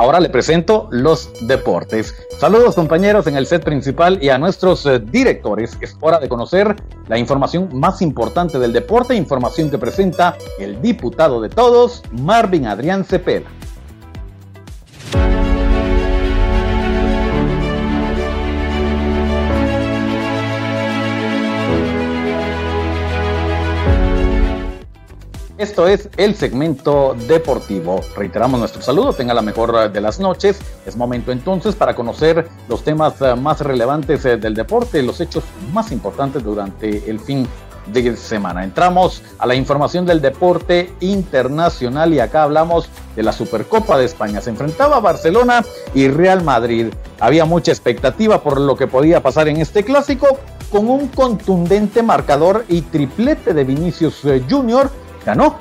Ahora le presento los deportes. Saludos compañeros en el set principal y a nuestros eh, directores. Es hora de conocer la información más importante del deporte, información que presenta el diputado de todos, Marvin Adrián Cepeda. Esto es el segmento deportivo. Reiteramos nuestro saludo, tenga la mejor de las noches. Es momento entonces para conocer los temas eh, más relevantes eh, del deporte, los hechos más importantes durante el fin de semana. Entramos a la información del deporte internacional y acá hablamos de la Supercopa de España. Se enfrentaba Barcelona y Real Madrid. Había mucha expectativa por lo que podía pasar en este clásico con un contundente marcador y triplete de Vinicius eh, Junior ganó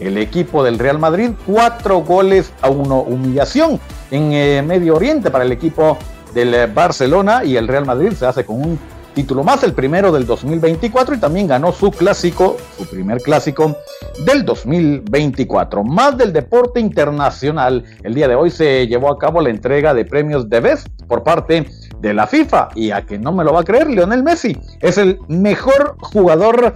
el equipo del Real Madrid cuatro goles a uno. Humillación en eh, Medio Oriente para el equipo del eh, Barcelona y el Real Madrid se hace con un título más, el primero del 2024 y también ganó su clásico, su primer clásico del 2024. Más del deporte internacional. El día de hoy se llevó a cabo la entrega de premios de Best por parte de la FIFA y a que no me lo va a creer, Lionel Messi es el mejor jugador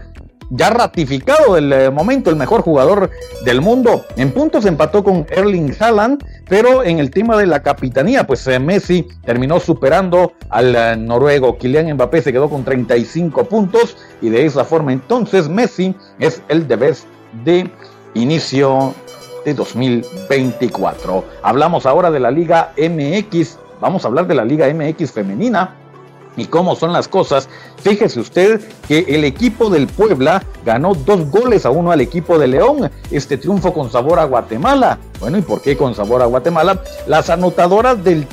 ya ratificado del eh, momento, el mejor jugador del mundo. En puntos empató con Erling Haaland, pero en el tema de la capitanía, pues eh, Messi terminó superando al eh, noruego. Kylian Mbappé se quedó con 35 puntos y de esa forma entonces Messi es el de best de inicio de 2024. Hablamos ahora de la Liga MX. Vamos a hablar de la Liga MX femenina y cómo son las cosas, fíjese usted que el equipo del Puebla ganó dos goles a uno al equipo de León. Este triunfo con sabor a Guatemala. Bueno, ¿y por qué con sabor a Guatemala? Las anotadoras de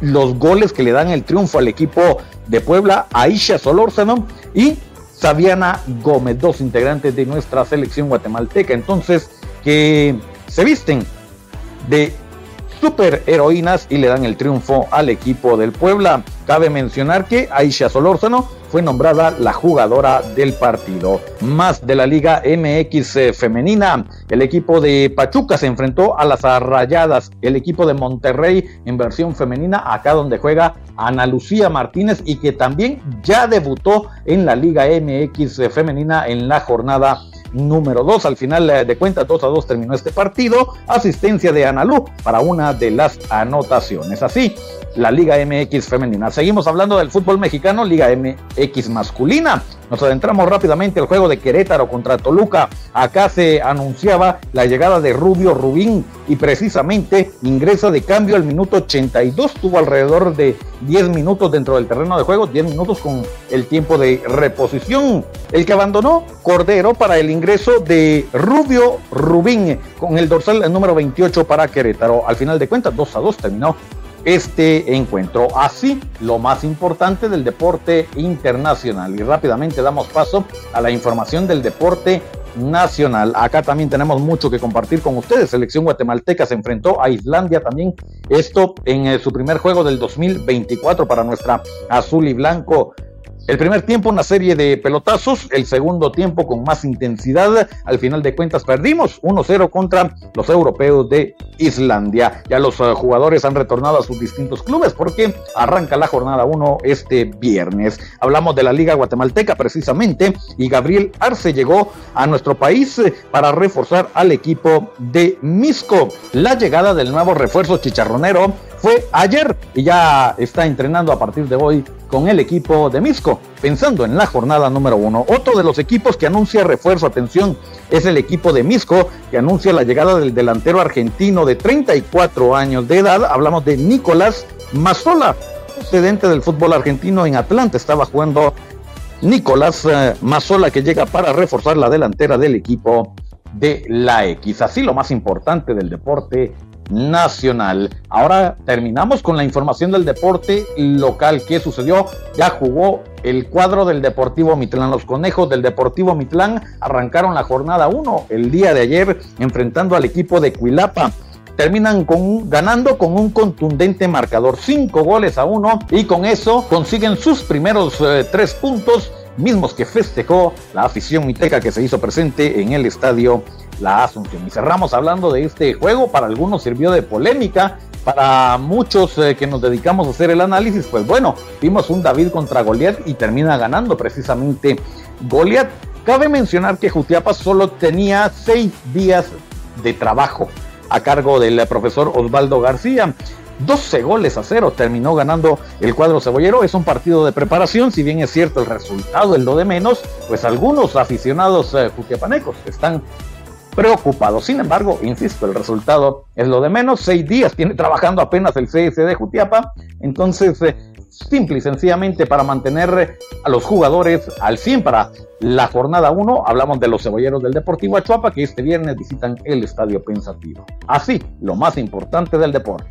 los goles que le dan el triunfo al equipo de Puebla, Aisha Solórzano y Sabiana Gómez, dos integrantes de nuestra selección guatemalteca. Entonces, que se visten de superheroínas y le dan el triunfo al equipo del Puebla. Cabe mencionar que Aisha Solórzano fue nombrada la jugadora del partido. Más de la Liga MX eh, femenina, el equipo de Pachuca se enfrentó a las Arrayadas, el equipo de Monterrey en versión femenina, acá donde juega Ana Lucía Martínez y que también ya debutó en la Liga MX eh, femenina en la jornada número 2. Al final de cuentas, 2 a 2 terminó este partido. Asistencia de Analú para una de las anotaciones. Así, la Liga MX femenina. Seguimos hablando del fútbol mexicano, Liga MX masculina. Nos adentramos rápidamente al juego de Querétaro contra Toluca. Acá se anunciaba la llegada de Rubio Rubín y precisamente ingresa de cambio al minuto 82. Tuvo alrededor de 10 minutos dentro del terreno de juego, 10 minutos con el tiempo de reposición. El que abandonó Cordero para el ingreso de Rubio Rubín con el dorsal número 28 para Querétaro. Al final de cuentas, 2 a 2 terminó este encuentro. Así, lo más importante del deporte internacional. Y rápidamente damos paso a la información del deporte nacional. Acá también tenemos mucho que compartir con ustedes. Selección guatemalteca se enfrentó a Islandia también. Esto en eh, su primer juego del 2024 para nuestra azul y blanco el primer tiempo una serie de pelotazos, el segundo tiempo con más intensidad. Al final de cuentas perdimos 1-0 contra los europeos de Islandia. Ya los eh, jugadores han retornado a sus distintos clubes porque arranca la jornada 1 este viernes. Hablamos de la Liga Guatemalteca precisamente y Gabriel Arce llegó a nuestro país eh, para reforzar al equipo de Misco. La llegada del nuevo refuerzo chicharronero fue ayer y ya está entrenando a partir de hoy con el equipo de Misco, pensando en la jornada número uno. Otro de los equipos que anuncia refuerzo, atención, es el equipo de Misco, que anuncia la llegada del delantero argentino de 34 años de edad. Hablamos de Nicolás Mazola, procedente del fútbol argentino en Atlanta. Estaba jugando Nicolás eh, Mazola, que llega para reforzar la delantera del equipo de la X. Así lo más importante del deporte nacional. Ahora terminamos con la información del deporte local. ¿Qué sucedió? Ya jugó el cuadro del Deportivo Mitlán. Los conejos del Deportivo Mitlán arrancaron la jornada 1 el día de ayer enfrentando al equipo de Cuilapa terminan con, ganando con un contundente marcador, 5 goles a 1 y con eso consiguen sus primeros 3 eh, puntos, mismos que festejó la afición miteca que se hizo presente en el estadio la Asunción. Y cerramos hablando de este juego, para algunos sirvió de polémica, Para muchos eh, que nos dedicamos a hacer el análisis, pues bueno, vimos un David contra Goliat y termina ganando precisamente Goliat. Cabe mencionar que Jutiapa solo tenía seis días de trabajo a cargo del profesor Osvaldo García. 12 goles a cero terminó ganando el cuadro cebollero. Es un partido de preparación, si bien es cierto el resultado es lo de menos, pues algunos aficionados eh, jutiapanecos están preocupado. Sin embargo, insisto, el resultado es lo de menos. Seis días tiene trabajando apenas el CSD Jutiapa. Entonces, eh, simple y sencillamente para mantener a los jugadores al 100 para la jornada 1. Hablamos de los cebolleros del Deportivo Achuapa que este viernes visitan el Estadio Pensativo. Así, lo más importante del deporte.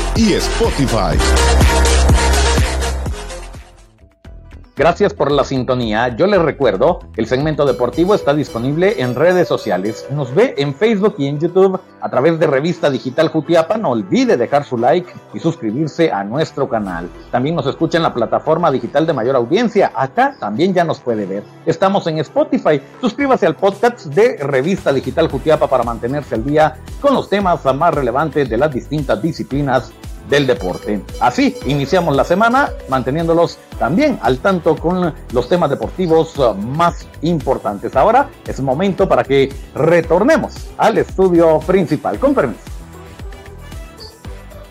y Spotify. Gracias por la sintonía. Yo les recuerdo, el segmento deportivo está disponible en redes sociales. Nos ve en Facebook y en YouTube a través de Revista Digital Jutiapa. No olvide dejar su like y suscribirse a nuestro canal. También nos escucha en la plataforma digital de mayor audiencia. Acá también ya nos puede ver. Estamos en Spotify. Suscríbase al podcast de Revista Digital Jutiapa para mantenerse al día con los temas más relevantes de las distintas disciplinas del deporte. Así iniciamos la semana manteniéndolos también al tanto con los temas deportivos uh, más importantes. Ahora es momento para que retornemos al estudio principal. Con permiso.